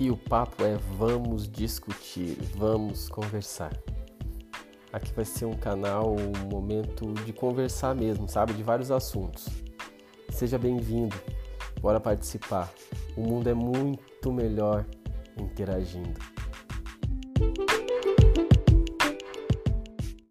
E o papo é vamos discutir, vamos conversar. Aqui vai ser um canal, um momento de conversar mesmo, sabe? De vários assuntos. Seja bem-vindo, bora participar. O mundo é muito melhor interagindo.